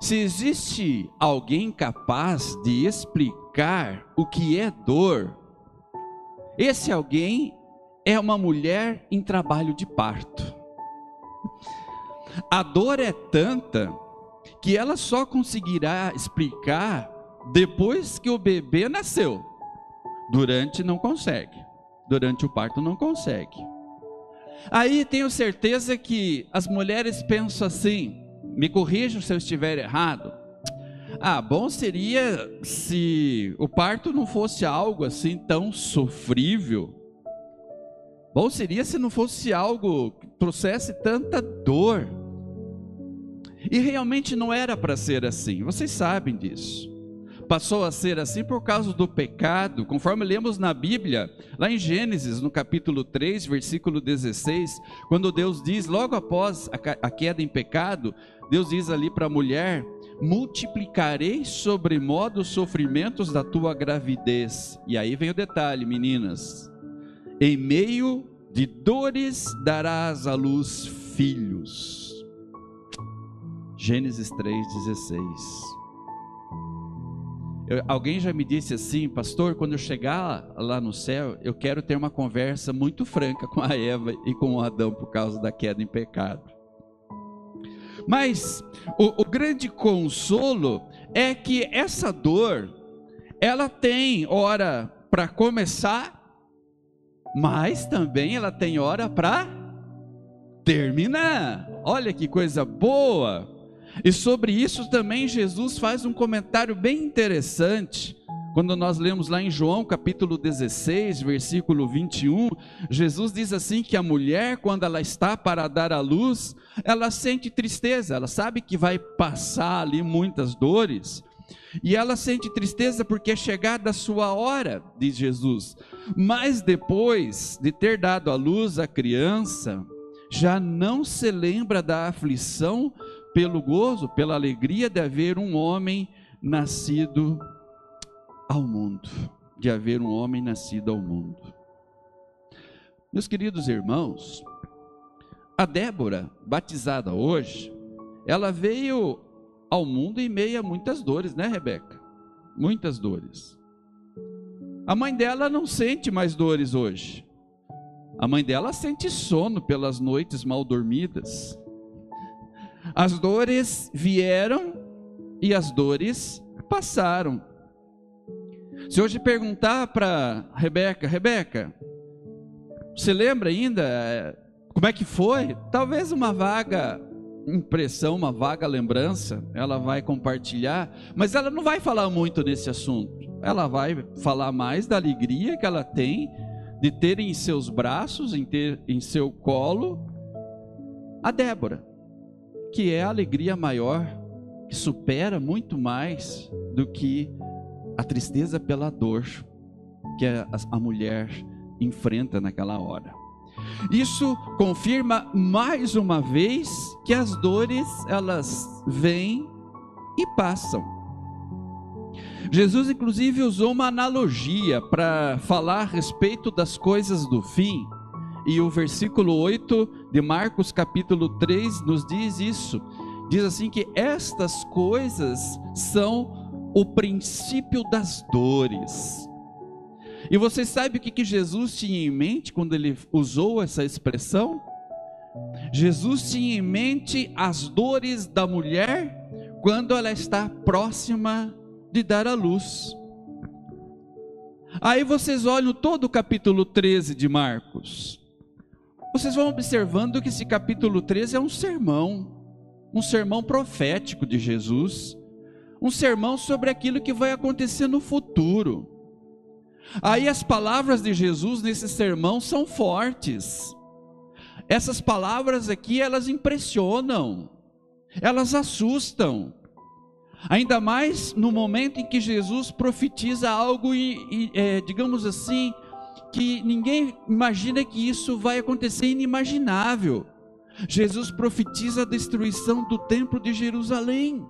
Se existe alguém capaz de explicar o que é dor, esse alguém é uma mulher em trabalho de parto. A dor é tanta que ela só conseguirá explicar depois que o bebê nasceu. Durante não consegue. Durante o parto não consegue. Aí tenho certeza que as mulheres pensam assim: me corrijam se eu estiver errado. Ah, bom seria se o parto não fosse algo assim tão sofrível. Bom seria se não fosse algo que trouxesse tanta dor. E realmente não era para ser assim, vocês sabem disso. Passou a ser assim por causa do pecado, conforme lemos na Bíblia, lá em Gênesis, no capítulo 3, versículo 16, quando Deus diz, logo após a queda em pecado, Deus diz ali para a mulher: multiplicarei sobremodo os sofrimentos da tua gravidez. E aí vem o detalhe, meninas. Em meio de dores darás à luz filhos. Gênesis 3,16. Alguém já me disse assim, pastor, quando eu chegar lá no céu, eu quero ter uma conversa muito franca com a Eva e com o Adão por causa da queda em pecado. Mas o, o grande consolo é que essa dor, ela tem hora para começar, mas também ela tem hora para terminar. Olha que coisa boa! E sobre isso também Jesus faz um comentário bem interessante. Quando nós lemos lá em João capítulo 16, versículo 21, Jesus diz assim que a mulher, quando ela está para dar à luz, ela sente tristeza, ela sabe que vai passar ali muitas dores, e ela sente tristeza porque é chegada a sua hora, diz Jesus. Mas depois de ter dado à luz a criança, já não se lembra da aflição pelo gozo, pela alegria de haver um homem nascido ao mundo, de haver um homem nascido ao mundo. Meus queridos irmãos, a Débora, batizada hoje, ela veio ao mundo em meio a muitas dores, né, Rebeca? Muitas dores. A mãe dela não sente mais dores hoje. A mãe dela sente sono pelas noites mal dormidas. As dores vieram e as dores passaram. Se hoje perguntar para Rebeca, Rebeca, você lembra ainda eh, como é que foi? Talvez uma vaga impressão, uma vaga lembrança, ela vai compartilhar, mas ela não vai falar muito nesse assunto. Ela vai falar mais da alegria que ela tem de ter em seus braços, em ter em seu colo a Débora que é a alegria maior, que supera muito mais do que a tristeza pela dor que a, mulher enfrenta naquela hora. Isso confirma mais uma vez que as dores elas vêm e passam. Jesus inclusive usou uma analogia para falar a respeito das coisas do fim e o versículo 8 de Marcos, capítulo 3, nos diz isso. Diz assim que estas coisas são o princípio das dores. E você sabe o que, que Jesus tinha em mente quando ele usou essa expressão? Jesus tinha em mente as dores da mulher quando ela está próxima de dar à luz. Aí vocês olham todo o capítulo 13 de Marcos vocês vão observando que esse capítulo 13 é um sermão, um sermão profético de Jesus, um sermão sobre aquilo que vai acontecer no futuro. Aí as palavras de Jesus nesse sermão são fortes. Essas palavras aqui, elas impressionam, elas assustam. Ainda mais no momento em que Jesus profetiza algo, é, digamos assim, que ninguém imagina que isso vai acontecer inimaginável. Jesus profetiza a destruição do templo de Jerusalém.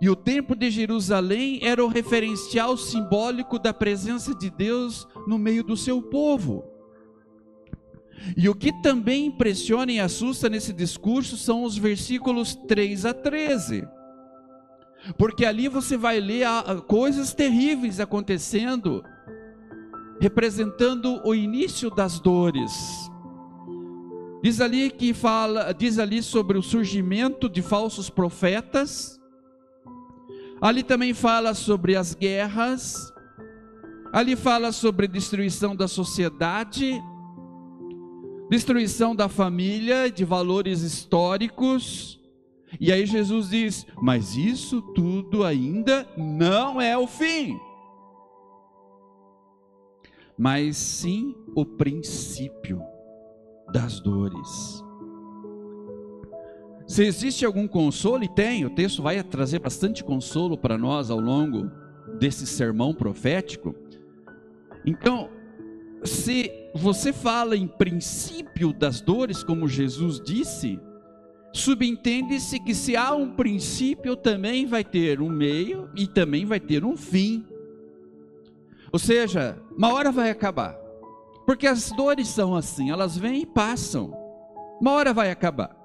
E o templo de Jerusalém era o referencial simbólico da presença de Deus no meio do seu povo. E o que também impressiona e assusta nesse discurso são os versículos 3 a 13. Porque ali você vai ler coisas terríveis acontecendo, representando o início das dores. Diz ali que fala, diz ali sobre o surgimento de falsos profetas. Ali também fala sobre as guerras. Ali fala sobre destruição da sociedade, destruição da família, de valores históricos. E aí Jesus diz: Mas isso tudo ainda não é o fim, mas sim o princípio das dores. Se existe algum consolo, e tem, o texto vai trazer bastante consolo para nós ao longo desse sermão profético. Então, se você fala em princípio das dores, como Jesus disse, subentende-se que se há um princípio, também vai ter um meio e também vai ter um fim. Ou seja, uma hora vai acabar. Porque as dores são assim, elas vêm e passam. Uma hora vai acabar.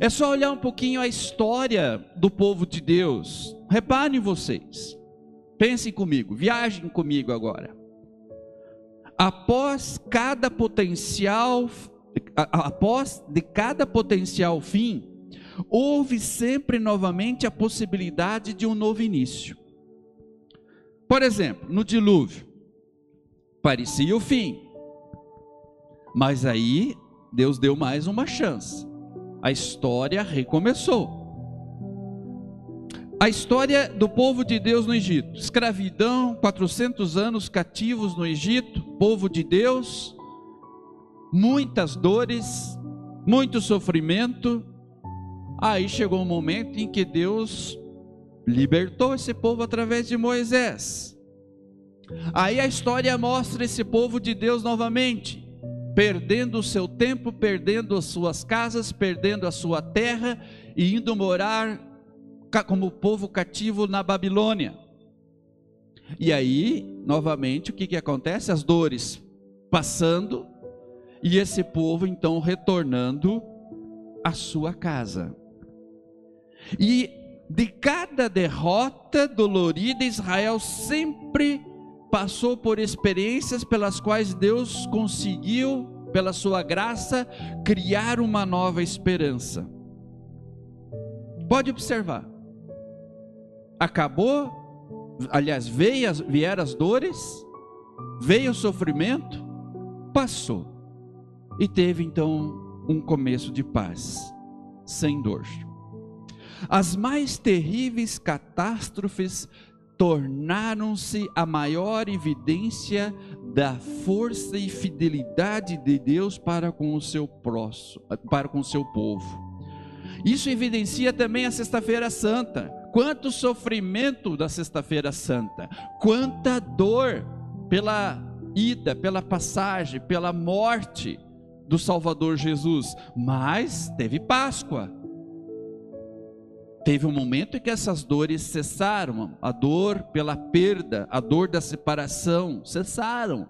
É só olhar um pouquinho a história do povo de Deus. Reparem vocês. Pensem comigo, viajem comigo agora após cada potencial, após de cada potencial fim, houve sempre novamente a possibilidade de um novo início. Por exemplo, no dilúvio, parecia o fim, mas aí Deus deu mais uma chance. A história recomeçou. A história do povo de Deus no Egito: escravidão, 400 anos cativos no Egito, povo de Deus, muitas dores, muito sofrimento. Aí chegou um momento em que Deus libertou esse povo através de Moisés. Aí a história mostra esse povo de Deus novamente, perdendo o seu tempo, perdendo as suas casas, perdendo a sua terra e indo morar como povo cativo na Babilônia. E aí, novamente, o que, que acontece? As dores passando e esse povo então retornando à sua casa. E de cada derrota dolorida, Israel sempre passou por experiências pelas quais Deus conseguiu, pela sua graça, criar uma nova esperança. Pode observar acabou, aliás, veio, vieram as dores, veio o sofrimento, passou. E teve então um começo de paz, sem dor. As mais terríveis catástrofes tornaram-se a maior evidência da força e fidelidade de Deus para com o seu próximo, para com o seu povo. Isso evidencia também a Sexta-feira Santa, quanto sofrimento da Sexta-feira Santa, quanta dor pela ida, pela passagem, pela morte do Salvador Jesus, mas teve Páscoa. Teve um momento em que essas dores cessaram, a dor pela perda, a dor da separação cessaram,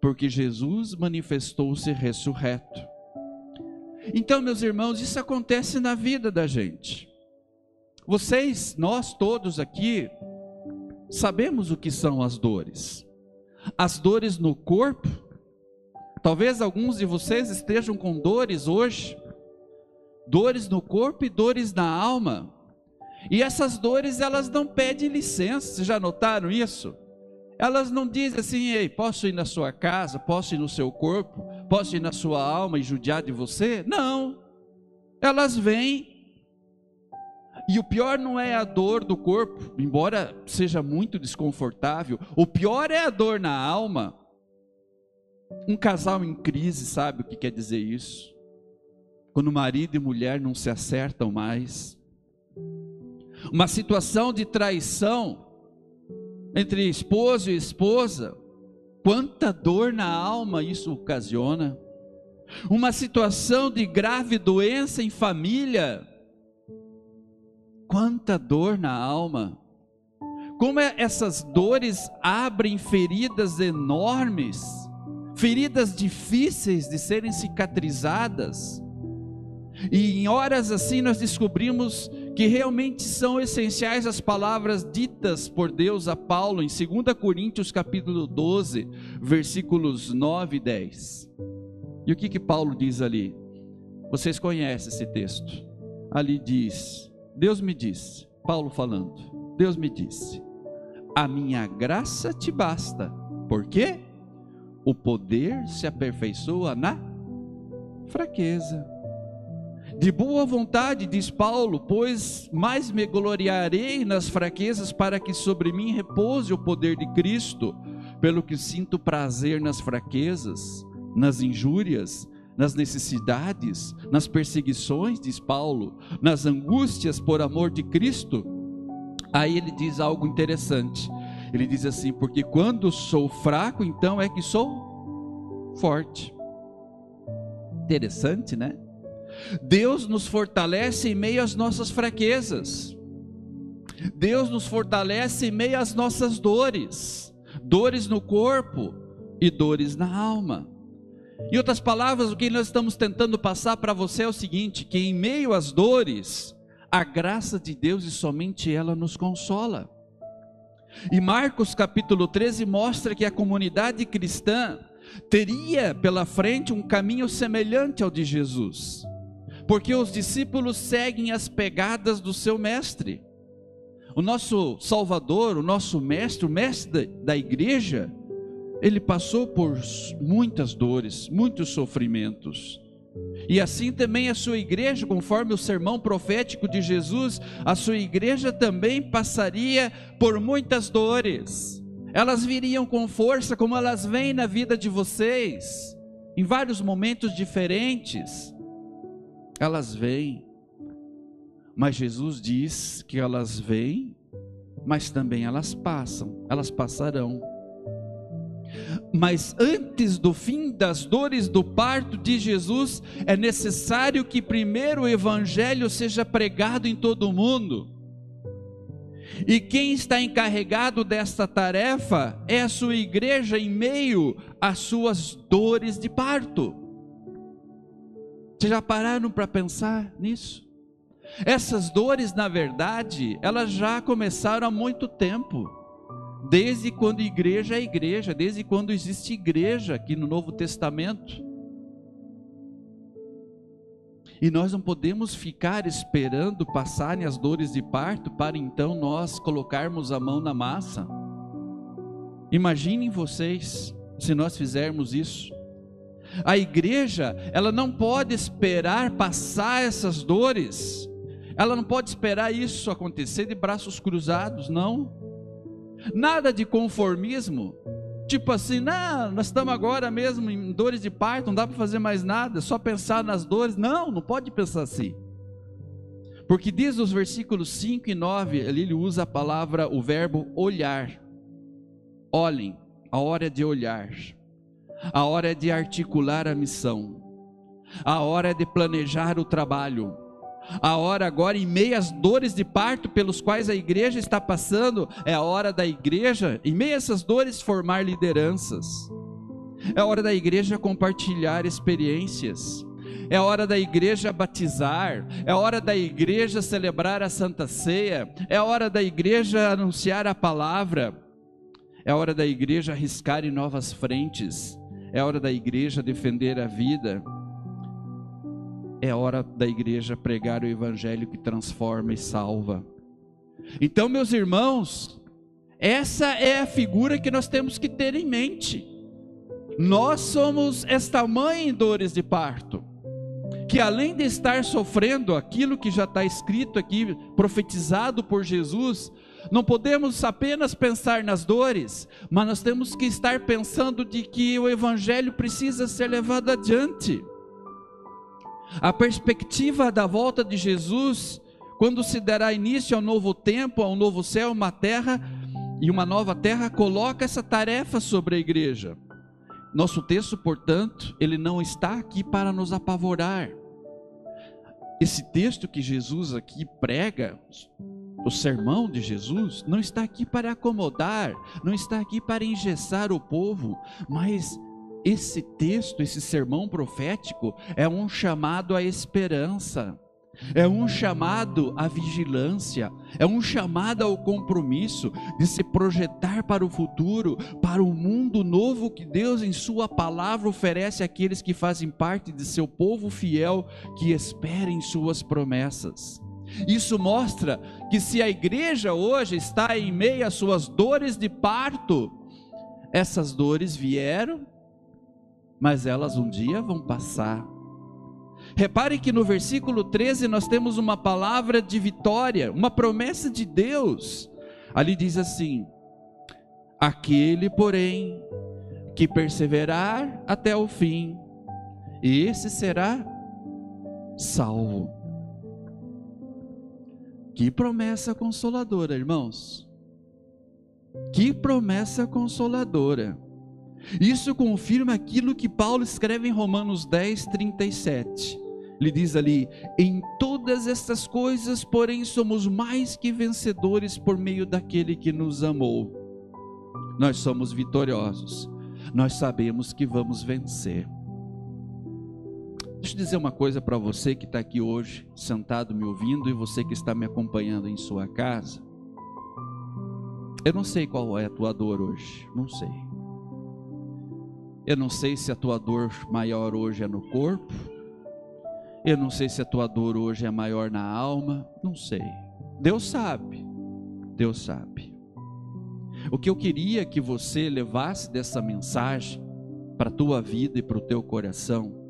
porque Jesus manifestou-se ressurreto. Então, meus irmãos, isso acontece na vida da gente. Vocês, nós todos aqui, sabemos o que são as dores. As dores no corpo, talvez alguns de vocês estejam com dores hoje, dores no corpo e dores na alma. E essas dores, elas não pedem licença, vocês já notaram isso? Elas não dizem assim, ei, posso ir na sua casa, posso ir no seu corpo, posso ir na sua alma e judiar de você? Não. Elas vêm e o pior não é a dor do corpo, embora seja muito desconfortável, o pior é a dor na alma. Um casal em crise sabe o que quer dizer isso? Quando marido e mulher não se acertam mais. Uma situação de traição entre esposo e esposa, quanta dor na alma isso ocasiona. Uma situação de grave doença em família, quanta dor na alma. Como é, essas dores abrem feridas enormes, feridas difíceis de serem cicatrizadas. E em horas assim nós descobrimos que realmente são essenciais as palavras ditas por Deus a Paulo em 2 Coríntios capítulo 12, versículos 9 e 10. E o que que Paulo diz ali? Vocês conhecem esse texto. Ali diz: Deus me disse, Paulo falando, Deus me disse: A minha graça te basta. Por quê? O poder se aperfeiçoa na fraqueza. De boa vontade, diz Paulo, pois mais me gloriarei nas fraquezas para que sobre mim repouse o poder de Cristo, pelo que sinto prazer nas fraquezas, nas injúrias, nas necessidades, nas perseguições, diz Paulo, nas angústias por amor de Cristo. Aí ele diz algo interessante. Ele diz assim: Porque quando sou fraco, então é que sou forte. Interessante, né? Deus nos fortalece em meio às nossas fraquezas. Deus nos fortalece em meio às nossas dores, dores no corpo e dores na alma. Em outras palavras, o que nós estamos tentando passar para você é o seguinte: que em meio às dores, a graça de Deus e somente ela nos consola. E Marcos capítulo 13 mostra que a comunidade cristã teria pela frente um caminho semelhante ao de Jesus porque os discípulos seguem as pegadas do seu mestre. O nosso Salvador, o nosso mestre, o mestre da igreja, ele passou por muitas dores, muitos sofrimentos. E assim também a sua igreja, conforme o sermão profético de Jesus, a sua igreja também passaria por muitas dores. Elas viriam com força, como elas vêm na vida de vocês, em vários momentos diferentes elas vêm, mas Jesus diz que elas vêm, mas também elas passam, elas passarão. Mas antes do fim das dores do parto de Jesus, é necessário que primeiro o Evangelho seja pregado em todo o mundo. E quem está encarregado desta tarefa é a sua igreja em meio às suas dores de parto. Vocês já pararam para pensar nisso? Essas dores, na verdade, elas já começaram há muito tempo. Desde quando igreja é igreja, desde quando existe igreja aqui no Novo Testamento. E nós não podemos ficar esperando passarem as dores de parto para então nós colocarmos a mão na massa. Imaginem vocês se nós fizermos isso. A igreja, ela não pode esperar passar essas dores. Ela não pode esperar isso acontecer de braços cruzados, não. Nada de conformismo. Tipo assim, não, nós estamos agora mesmo em dores de parto, não dá para fazer mais nada, só pensar nas dores. Não, não pode pensar assim. Porque diz nos versículos 5 e 9, ali ele usa a palavra, o verbo olhar. Olhem, a hora de olhar. A hora é de articular a missão. A hora é de planejar o trabalho. A hora agora, em meio às dores de parto pelos quais a igreja está passando, é a hora da igreja, em meio a essas dores, formar lideranças. É a hora da igreja compartilhar experiências. É hora da igreja batizar, é hora da igreja celebrar a Santa Ceia, é hora da igreja anunciar a palavra, é hora da igreja arriscar em novas frentes, é hora da igreja defender a vida. É hora da igreja pregar o evangelho que transforma e salva. Então, meus irmãos, essa é a figura que nós temos que ter em mente. Nós somos esta mãe em dores de parto, que além de estar sofrendo aquilo que já está escrito aqui, profetizado por Jesus, não podemos apenas pensar nas dores, mas nós temos que estar pensando de que o evangelho precisa ser levado adiante. A perspectiva da volta de Jesus, quando se dará início ao novo tempo, ao novo céu, uma terra e uma nova terra, coloca essa tarefa sobre a igreja. Nosso texto, portanto, ele não está aqui para nos apavorar. Esse texto que Jesus aqui prega, o sermão de Jesus não está aqui para acomodar, não está aqui para engessar o povo, mas esse texto, esse sermão profético, é um chamado à esperança, é um chamado à vigilância, é um chamado ao compromisso de se projetar para o futuro, para o mundo novo que Deus, em Sua palavra, oferece àqueles que fazem parte de seu povo fiel, que espera em Suas promessas. Isso mostra que se a igreja hoje está em meio às suas dores de parto, essas dores vieram, mas elas um dia vão passar. Repare que no versículo 13 nós temos uma palavra de vitória, uma promessa de Deus. Ali diz assim: Aquele, porém, que perseverar até o fim, esse será salvo. Que promessa consoladora, irmãos. Que promessa consoladora. Isso confirma aquilo que Paulo escreve em Romanos 10, 37. Ele diz ali: Em todas estas coisas, porém, somos mais que vencedores por meio daquele que nos amou. Nós somos vitoriosos, nós sabemos que vamos vencer. Deixa eu dizer uma coisa para você que está aqui hoje, sentado me ouvindo, e você que está me acompanhando em sua casa. Eu não sei qual é a tua dor hoje, não sei. Eu não sei se a tua dor maior hoje é no corpo, eu não sei se a tua dor hoje é maior na alma, não sei. Deus sabe, Deus sabe. O que eu queria que você levasse dessa mensagem para a tua vida e para o teu coração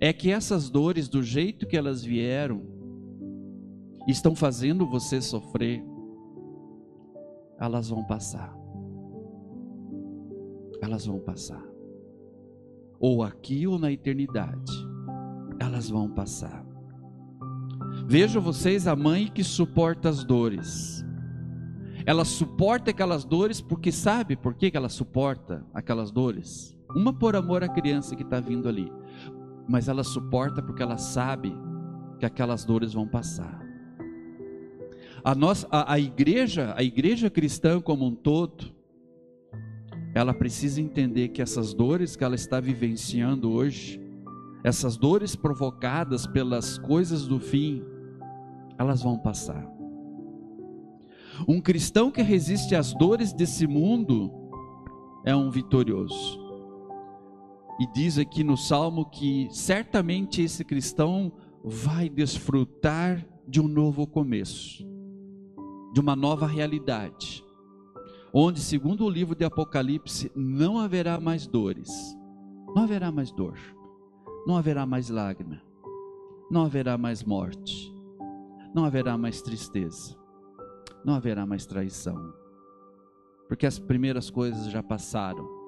é que essas dores, do jeito que elas vieram, estão fazendo você sofrer, elas vão passar. Elas vão passar. Ou aqui ou na eternidade, elas vão passar. Vejam vocês a mãe que suporta as dores. Ela suporta aquelas dores porque sabe por que ela suporta aquelas dores? Uma por amor à criança que está vindo ali mas ela suporta porque ela sabe que aquelas dores vão passar. A nossa a, a igreja, a igreja cristã como um todo, ela precisa entender que essas dores que ela está vivenciando hoje, essas dores provocadas pelas coisas do fim, elas vão passar. Um cristão que resiste às dores desse mundo é um vitorioso. E diz aqui no salmo que certamente esse cristão vai desfrutar de um novo começo, de uma nova realidade, onde, segundo o livro de Apocalipse, não haverá mais dores, não haverá mais dor, não haverá mais lágrima, não haverá mais morte, não haverá mais tristeza, não haverá mais traição, porque as primeiras coisas já passaram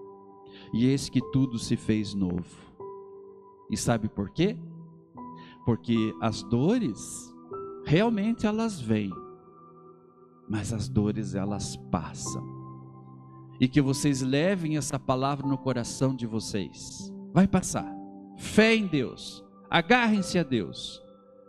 e eis que tudo se fez novo. E sabe por quê? Porque as dores, realmente elas vêm, mas as dores elas passam. E que vocês levem essa palavra no coração de vocês. Vai passar. Fé em Deus. Agarrem-se a Deus.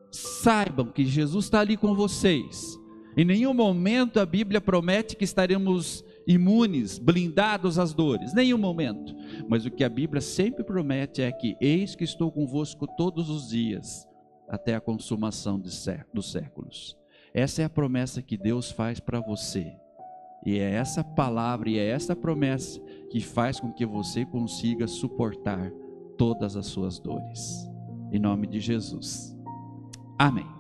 Saibam que Jesus está ali com vocês. Em nenhum momento a Bíblia promete que estaremos imunes, blindados às dores, nenhum momento. Mas o que a Bíblia sempre promete é que eis que estou convosco todos os dias até a consumação dos séculos. Essa é a promessa que Deus faz para você. E é essa palavra e é essa promessa que faz com que você consiga suportar todas as suas dores. Em nome de Jesus. Amém.